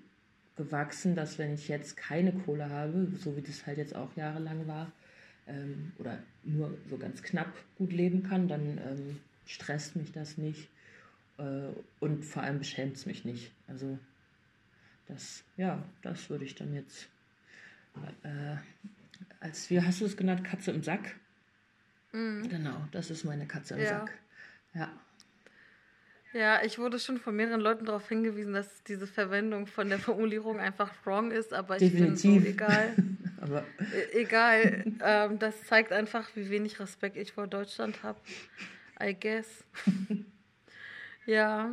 gewachsen, dass wenn ich jetzt keine Kohle habe, so wie das halt jetzt auch jahrelang war, ähm, oder nur so ganz knapp gut leben kann, dann ähm, stresst mich das nicht äh, und vor allem beschämt es mich nicht. Also das, ja, das würde ich dann jetzt äh, als, wie hast du es genannt, Katze im Sack? Mhm. Genau, das ist meine Katze im ja. Sack. Ja. Ja, ich wurde schon von mehreren Leuten darauf hingewiesen, dass diese Verwendung von der Formulierung einfach wrong ist, aber Definitiv. ich bin so egal. aber e egal. Ähm, das zeigt einfach, wie wenig Respekt ich vor Deutschland habe. I guess. ja.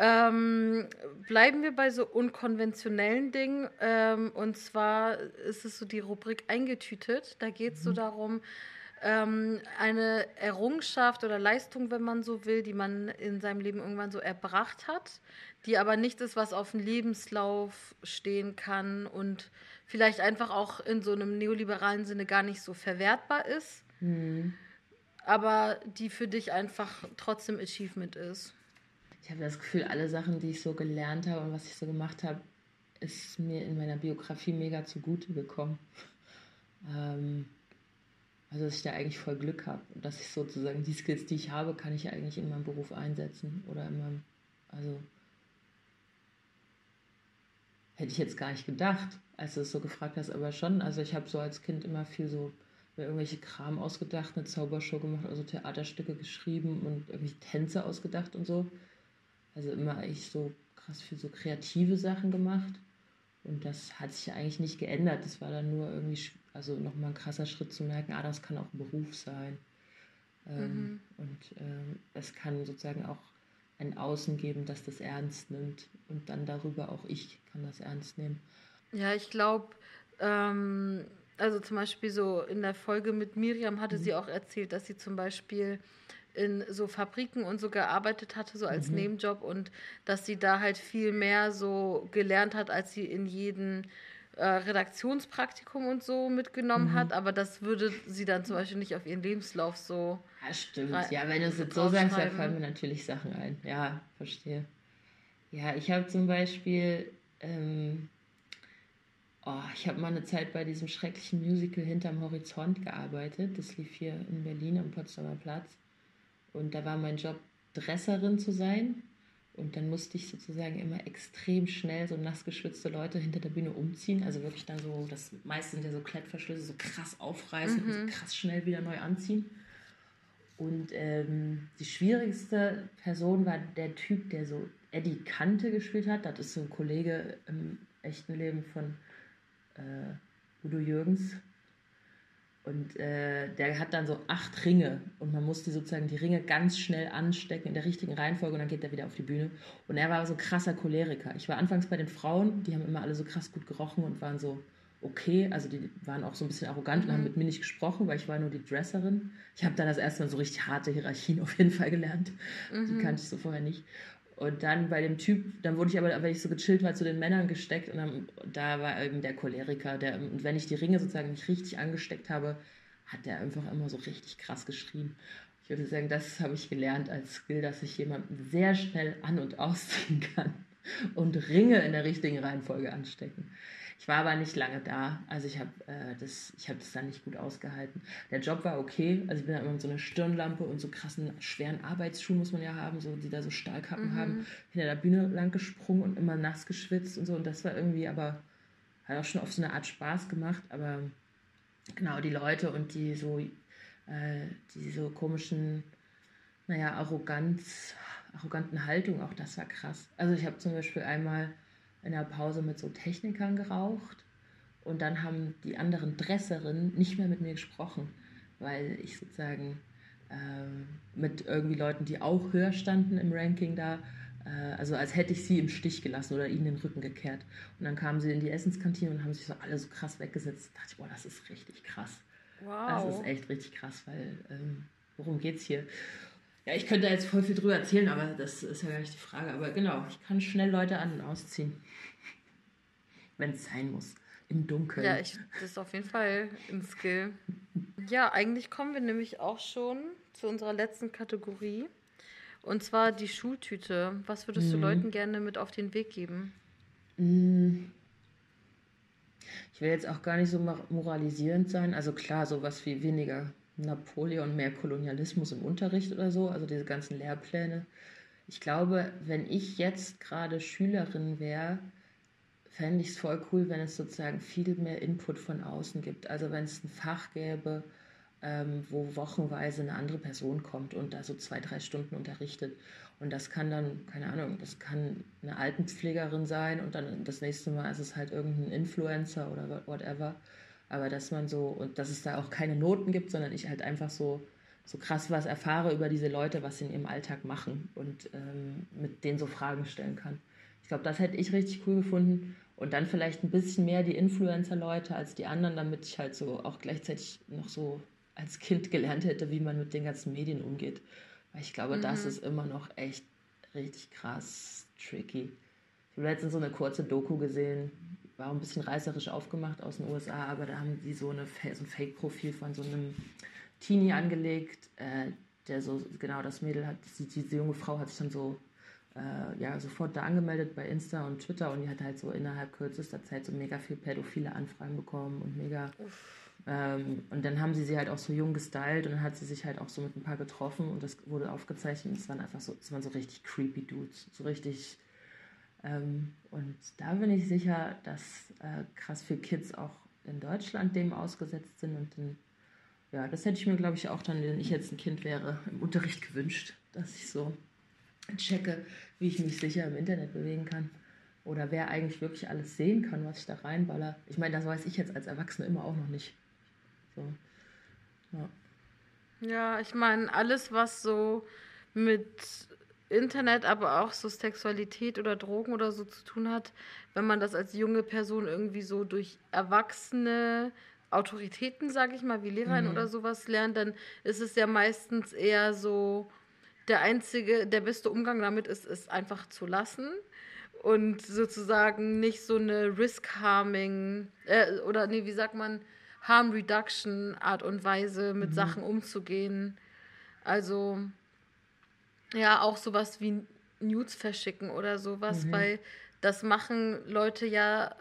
Ähm, bleiben wir bei so unkonventionellen Dingen. Ähm, und zwar ist es so die Rubrik eingetütet. Da geht es mhm. so darum, ähm, eine Errungenschaft oder Leistung, wenn man so will, die man in seinem Leben irgendwann so erbracht hat, die aber nicht ist, was auf dem Lebenslauf stehen kann und vielleicht einfach auch in so einem neoliberalen Sinne gar nicht so verwertbar ist, mhm. aber die für dich einfach trotzdem Achievement ist. Ich habe das Gefühl, alle Sachen, die ich so gelernt habe und was ich so gemacht habe, ist mir in meiner Biografie mega zugute gekommen. Ähm, also, dass ich da eigentlich voll Glück habe und dass ich sozusagen die Skills, die ich habe, kann ich eigentlich in meinem Beruf einsetzen oder in meinem, also hätte ich jetzt gar nicht gedacht, als du es so gefragt hast, aber schon. Also ich habe so als Kind immer viel so irgendwelche Kram ausgedacht, eine Zaubershow gemacht, also Theaterstücke geschrieben und irgendwelche Tänze ausgedacht und so. Also immer eigentlich so krass viel so kreative Sachen gemacht. Und das hat sich eigentlich nicht geändert. Das war dann nur irgendwie also nochmal ein krasser Schritt zu merken, ah, das kann auch ein Beruf sein. Ähm, mhm. Und ähm, es kann sozusagen auch ein Außen geben, das das ernst nimmt. Und dann darüber auch ich kann das ernst nehmen. Ja, ich glaube, ähm, also zum Beispiel so in der Folge mit Miriam hatte mhm. sie auch erzählt, dass sie zum Beispiel in so Fabriken und so gearbeitet hatte, so als mhm. Nebenjob und dass sie da halt viel mehr so gelernt hat, als sie in jeden äh, Redaktionspraktikum und so mitgenommen mhm. hat, aber das würde sie dann zum Beispiel nicht auf ihren Lebenslauf so. Ja, stimmt. Ja, wenn du es jetzt so sagst, da fallen mir natürlich Sachen ein. Ja, verstehe. Ja, ich habe zum Beispiel, ähm, oh, ich habe mal eine Zeit bei diesem schrecklichen Musical Hinterm Horizont gearbeitet. Das lief hier in Berlin am Potsdamer Platz. Und da war mein Job, Dresserin zu sein. Und dann musste ich sozusagen immer extrem schnell so nass geschwitzte Leute hinter der Bühne umziehen. Also wirklich dann so, das meiste sind ja so Klettverschlüsse, so krass aufreißen mhm. und so mhm. krass schnell wieder neu anziehen. Und ähm, die schwierigste Person war der Typ, der so Eddie Kante gespielt hat. Das ist so ein Kollege im echten Leben von äh, Udo Jürgens. Und äh, der hat dann so acht Ringe und man muss die sozusagen die Ringe ganz schnell anstecken in der richtigen Reihenfolge und dann geht er wieder auf die Bühne. Und er war so krasser Choleriker. Ich war anfangs bei den Frauen, die haben immer alle so krass gut gerochen und waren so okay. Also die waren auch so ein bisschen arrogant mhm. und haben mit mir nicht gesprochen, weil ich war nur die Dresserin. Ich habe dann das erste Mal so richtig harte Hierarchien auf jeden Fall gelernt. Mhm. Die kannte ich so vorher nicht. Und dann bei dem Typ, dann wurde ich aber, weil ich so gechillt war, zu den Männern gesteckt und dann, da war eben der Choleriker. Der, und wenn ich die Ringe sozusagen nicht richtig angesteckt habe, hat der einfach immer so richtig krass geschrien. Ich würde sagen, das habe ich gelernt als Skill, dass ich jemanden sehr schnell an- und ausziehen kann und Ringe in der richtigen Reihenfolge anstecken. Ich war aber nicht lange da, also ich habe äh, das, hab das dann nicht gut ausgehalten. Der Job war okay, also ich bin da immer mit so einer Stirnlampe und so krassen, schweren Arbeitsschuhen muss man ja haben, so, die da so Stahlkappen mhm. haben, hinter der Bühne lang gesprungen und immer nass geschwitzt und so. Und das war irgendwie aber, hat auch schon auf so eine Art Spaß gemacht, aber genau, die Leute und die so, äh, die so komischen, naja, Arroganz, arroganten Haltung, auch das war krass. Also ich habe zum Beispiel einmal in der Pause mit so Technikern geraucht und dann haben die anderen Dresserinnen nicht mehr mit mir gesprochen, weil ich sozusagen äh, mit irgendwie Leuten, die auch höher standen im Ranking da, äh, also als hätte ich sie im Stich gelassen oder ihnen den Rücken gekehrt. Und dann kamen sie in die Essenskantine und haben sich so alle so krass weggesetzt. Da dachte ich, boah, das ist richtig krass. Wow. Das ist echt richtig krass, weil ähm, worum geht's hier? Ja, ich könnte da jetzt voll viel drüber erzählen, aber das ist ja gar nicht die Frage. Aber genau, ich kann schnell Leute an- und ausziehen. Wenn es sein muss. Im Dunkeln. Ja, ich, das ist auf jeden Fall ein Skill. Ja, eigentlich kommen wir nämlich auch schon zu unserer letzten Kategorie. Und zwar die Schultüte. Was würdest mhm. du Leuten gerne mit auf den Weg geben? Mhm. Ich will jetzt auch gar nicht so moralisierend sein. Also klar, sowas wie weniger Napoleon, mehr Kolonialismus im Unterricht oder so, also diese ganzen Lehrpläne. Ich glaube, wenn ich jetzt gerade Schülerin wäre, fände ich es voll cool, wenn es sozusagen viel mehr Input von außen gibt. Also wenn es ein Fach gäbe, ähm, wo wochenweise eine andere Person kommt und da so zwei, drei Stunden unterrichtet. Und das kann dann, keine Ahnung, das kann eine Altenpflegerin sein und dann das nächste Mal ist es halt irgendein Influencer oder whatever. Aber dass man so, und dass es da auch keine Noten gibt, sondern ich halt einfach so, so krass was erfahre über diese Leute, was sie in ihrem Alltag machen und ähm, mit denen so Fragen stellen kann. Ich glaube, das hätte ich richtig cool gefunden. Und dann vielleicht ein bisschen mehr die Influencer-Leute als die anderen, damit ich halt so auch gleichzeitig noch so als Kind gelernt hätte, wie man mit den ganzen Medien umgeht. Weil ich glaube, mhm. das ist immer noch echt richtig krass tricky. Ich habe letztens so eine kurze Doku gesehen, war ein bisschen reißerisch aufgemacht aus den USA, aber da haben die so, eine, so ein Fake-Profil von so einem Teenie angelegt, äh, der so, genau das Mädel hat, die, diese junge Frau hat sich dann so äh, ja, sofort da angemeldet bei Insta und Twitter und die hat halt so innerhalb kürzester Zeit so mega viel pädophile Anfragen bekommen und mega. Ähm, und dann haben sie sie halt auch so jung gestylt und dann hat sie sich halt auch so mit ein paar getroffen und das wurde aufgezeichnet und es waren einfach so, es waren so richtig creepy Dudes, so richtig. Ähm, und da bin ich sicher, dass äh, krass viele Kids auch in Deutschland dem ausgesetzt sind und in, ja, das hätte ich mir, glaube ich, auch dann, wenn ich jetzt ein Kind wäre, im Unterricht gewünscht, dass ich so checke, wie ich mich sicher im Internet bewegen kann. Oder wer eigentlich wirklich alles sehen kann, was ich da reinballer. Ich meine, das weiß ich jetzt als Erwachsene immer auch noch nicht. So. Ja. ja, ich meine, alles, was so mit Internet, aber auch so Sexualität oder Drogen oder so zu tun hat, wenn man das als junge Person irgendwie so durch erwachsene Autoritäten, sage ich mal, wie Lehrerin mhm. oder sowas lernt, dann ist es ja meistens eher so, der einzige, der beste Umgang damit ist, es einfach zu lassen und sozusagen nicht so eine Risk-Harming äh, oder nee, wie sagt man, Harm Reduction Art und Weise mit mhm. Sachen umzugehen. Also ja, auch sowas wie Nudes verschicken oder sowas, mhm. weil das machen Leute ja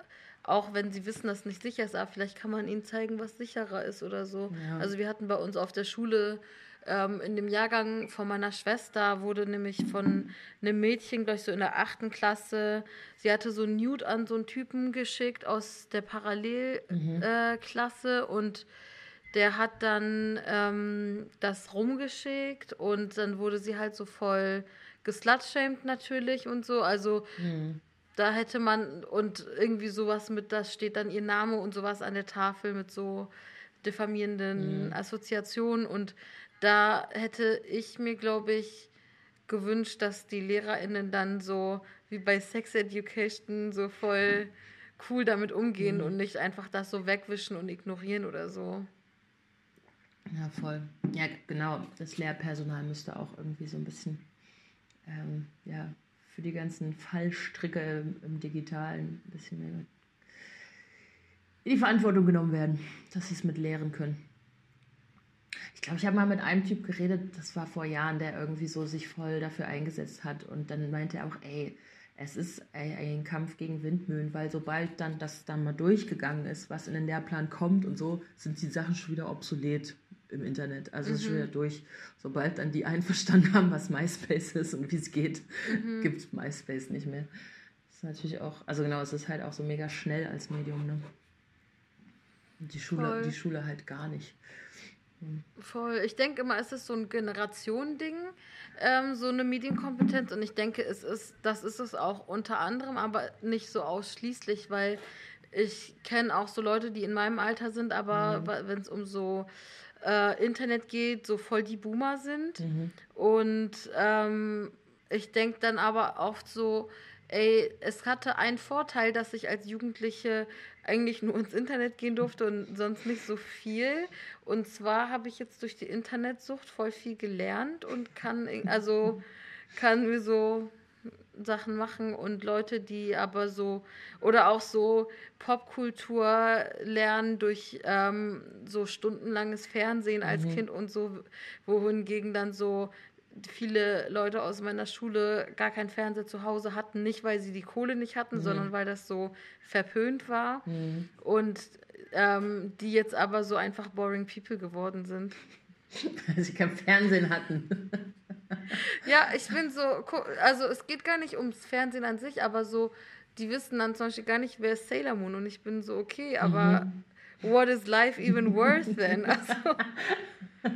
auch wenn sie wissen, dass es nicht sicher ist, aber vielleicht kann man ihnen zeigen, was sicherer ist oder so. Ja. Also wir hatten bei uns auf der Schule ähm, in dem Jahrgang von meiner Schwester wurde nämlich von einem Mädchen, glaube ich, so in der achten Klasse, sie hatte so ein Nude an so einen Typen geschickt aus der Parallelklasse mhm. äh, und der hat dann ähm, das rumgeschickt und dann wurde sie halt so voll geslutshamed natürlich und so. Also mhm. da hätte man und irgendwie sowas mit, da steht dann ihr Name und sowas an der Tafel mit so diffamierenden mhm. Assoziationen und da hätte ich mir, glaube ich, gewünscht, dass die LehrerInnen dann so wie bei Sex Education so voll cool damit umgehen mhm. und nicht einfach das so wegwischen und ignorieren oder so. Ja, voll. Ja, genau. Das Lehrpersonal müsste auch irgendwie so ein bisschen ähm, ja, für die ganzen Fallstricke im, Digitalen ein bisschen mehr in die Verantwortung genommen werden, dass sie es mit lehren können. Ich glaube, ich habe mal mit einem Typ geredet, das war vor Jahren, der irgendwie so sich voll dafür eingesetzt hat. Und dann meinte er auch, ey, es ist ein Kampf gegen Windmühlen, weil sobald dann das dann mal durchgegangen ist, was in den Lehrplan kommt und so, sind die Sachen schon wieder obsolet im Internet. Also mhm. ist schon wieder durch. Sobald dann die einverstanden haben, was MySpace ist und wie es geht, mhm. gibt es MySpace nicht mehr. Das ist natürlich auch, also genau, es ist halt auch so mega schnell als Medium, ne? Und die Schule, die Schule halt gar nicht. Voll. Ich denke immer, es ist so ein Generationending, ähm, so eine Medienkompetenz. Und ich denke, es ist, das ist es auch unter anderem, aber nicht so ausschließlich, weil ich kenne auch so Leute, die in meinem Alter sind, aber mhm. wenn es um so äh, Internet geht, so voll die Boomer sind. Mhm. Und ähm, ich denke dann aber oft so, ey, es hatte einen Vorteil, dass ich als Jugendliche eigentlich nur ins Internet gehen durfte und sonst nicht so viel. Und zwar habe ich jetzt durch die Internetsucht voll viel gelernt und kann, also kann mir so Sachen machen und Leute, die aber so oder auch so Popkultur lernen durch ähm, so stundenlanges Fernsehen als mhm. Kind und so, wohingegen dann so viele Leute aus meiner Schule gar keinen Fernseher zu Hause hatten, nicht weil sie die Kohle nicht hatten, mhm. sondern weil das so verpönt war. Mhm. Und ähm, die jetzt aber so einfach boring people geworden sind. Weil sie kein Fernsehen hatten. ja, ich bin so, also es geht gar nicht ums Fernsehen an sich, aber so die wissen dann zum Beispiel gar nicht, wer ist Sailor Moon und ich bin so, okay, aber mhm. what is life even worth then? Also,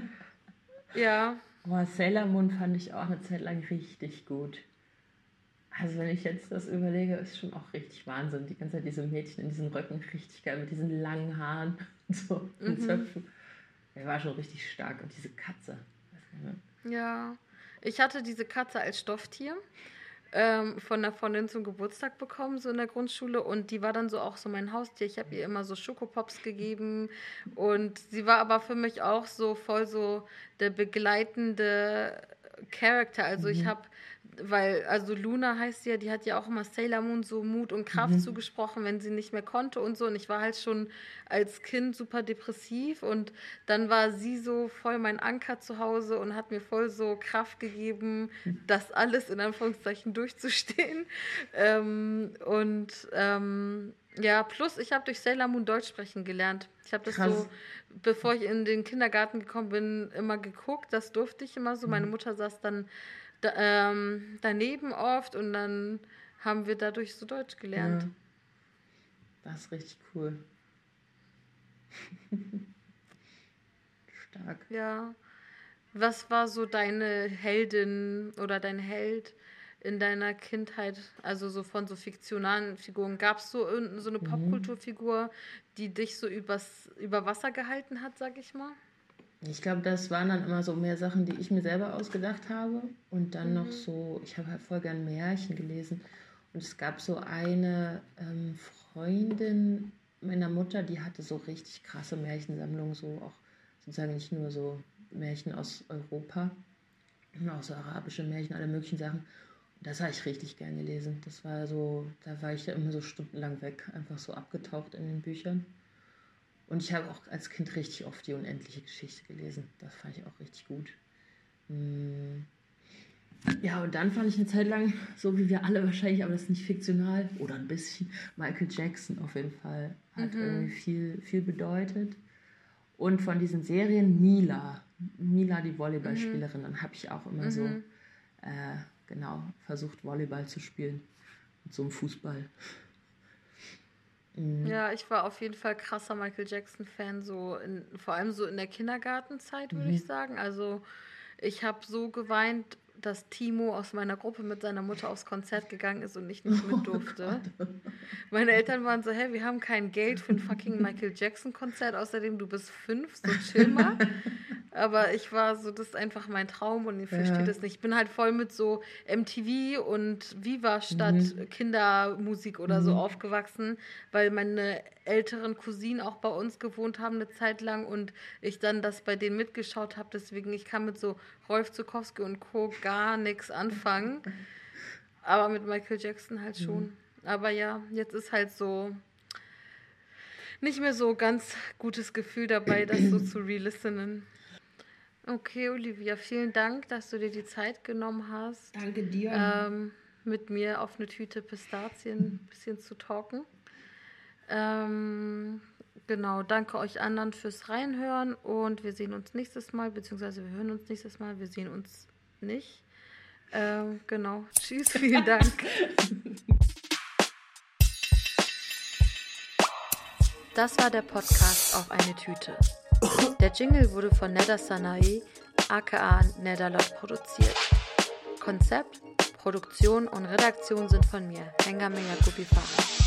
ja. Boah, Sailor Moon fand ich auch eine Zeit lang richtig gut. Also wenn ich jetzt das überlege, ist schon auch richtig Wahnsinn. Die ganze Zeit diese Mädchen in diesen Röcken, richtig geil, mit diesen langen Haaren und so. Mhm. Der war schon richtig stark. Und diese Katze. Ja, ich hatte diese Katze als Stofftier ähm, von einer Freundin zum Geburtstag bekommen, so in der Grundschule. Und die war dann so auch so mein Haustier. Ich habe ihr immer so Schokopops gegeben. Und sie war aber für mich auch so voll so der begleitende Charakter. Also mhm. ich habe weil, also Luna heißt ja, die hat ja auch immer Sailor Moon so Mut und Kraft mhm. zugesprochen, wenn sie nicht mehr konnte und so. Und ich war halt schon als Kind super depressiv und dann war sie so voll mein Anker zu Hause und hat mir voll so Kraft gegeben, das alles in Anführungszeichen durchzustehen. Ähm, und ähm, ja, plus ich habe durch Sailor Moon Deutsch sprechen gelernt. Ich habe das Krass. so, bevor ich in den Kindergarten gekommen bin, immer geguckt. Das durfte ich immer so. Meine mhm. Mutter saß dann da, ähm, daneben oft und dann haben wir dadurch so Deutsch gelernt. Ja. Das ist richtig cool. Stark. Ja. Was war so deine Heldin oder dein Held in deiner Kindheit? Also so von so fiktionalen Figuren. Gab es so so eine mhm. Popkulturfigur, die dich so übers, über Wasser gehalten hat, sag ich mal? Ich glaube, das waren dann immer so mehr Sachen, die ich mir selber ausgedacht habe. Und dann mhm. noch so, ich habe halt voll gern Märchen gelesen. Und es gab so eine ähm, Freundin meiner Mutter, die hatte so richtig krasse Märchensammlungen, so auch sozusagen nicht nur so Märchen aus Europa, sondern auch so arabische Märchen, alle möglichen Sachen. Und das habe ich richtig gern gelesen. Das war so, da war ich ja immer so stundenlang weg, einfach so abgetaucht in den Büchern. Und ich habe auch als Kind richtig oft die unendliche Geschichte gelesen. Das fand ich auch richtig gut. Hm. Ja, und dann fand ich eine Zeit lang, so wie wir alle wahrscheinlich, aber das ist nicht fiktional oder ein bisschen, Michael Jackson auf jeden Fall hat mhm. irgendwie viel, viel bedeutet. Und von diesen Serien Mila, Mila die Volleyballspielerin, mhm. dann habe ich auch immer mhm. so, äh, genau, versucht Volleyball zu spielen mit so einem Fußball. Mhm. Ja, ich war auf jeden Fall krasser Michael Jackson-Fan, so in, vor allem so in der Kindergartenzeit, würde mhm. ich sagen. Also ich habe so geweint, dass Timo aus meiner Gruppe mit seiner Mutter aufs Konzert gegangen ist und ich nicht mit oh durfte. Oh Meine Eltern waren so, hä, wir haben kein Geld für ein fucking Michael Jackson-Konzert, außerdem du bist fünf, so chill mal. Aber ich war so, das ist einfach mein Traum und ich verstehe ja. das nicht. Ich bin halt voll mit so MTV und Viva statt mhm. Kindermusik oder mhm. so aufgewachsen, weil meine älteren Cousinen auch bei uns gewohnt haben eine Zeit lang und ich dann das bei denen mitgeschaut habe. Deswegen, ich kann mit so Rolf Zukowski und Co. gar nichts anfangen. Aber mit Michael Jackson halt schon. Mhm. Aber ja, jetzt ist halt so nicht mehr so ganz gutes Gefühl dabei, das so zu relistenen. Okay, Olivia, vielen Dank, dass du dir die Zeit genommen hast. Danke dir. Ähm, mit mir auf eine Tüte Pistazien ein bisschen zu talken. Ähm, genau, danke euch anderen fürs Reinhören und wir sehen uns nächstes Mal, beziehungsweise wir hören uns nächstes Mal, wir sehen uns nicht. Ähm, genau, tschüss, vielen Dank. Das war der Podcast auf eine Tüte. Der Jingle wurde von Neda Sanae, aka Nedalot, produziert. Konzept, Produktion und Redaktion sind von mir, Hengame Yakubi Farah.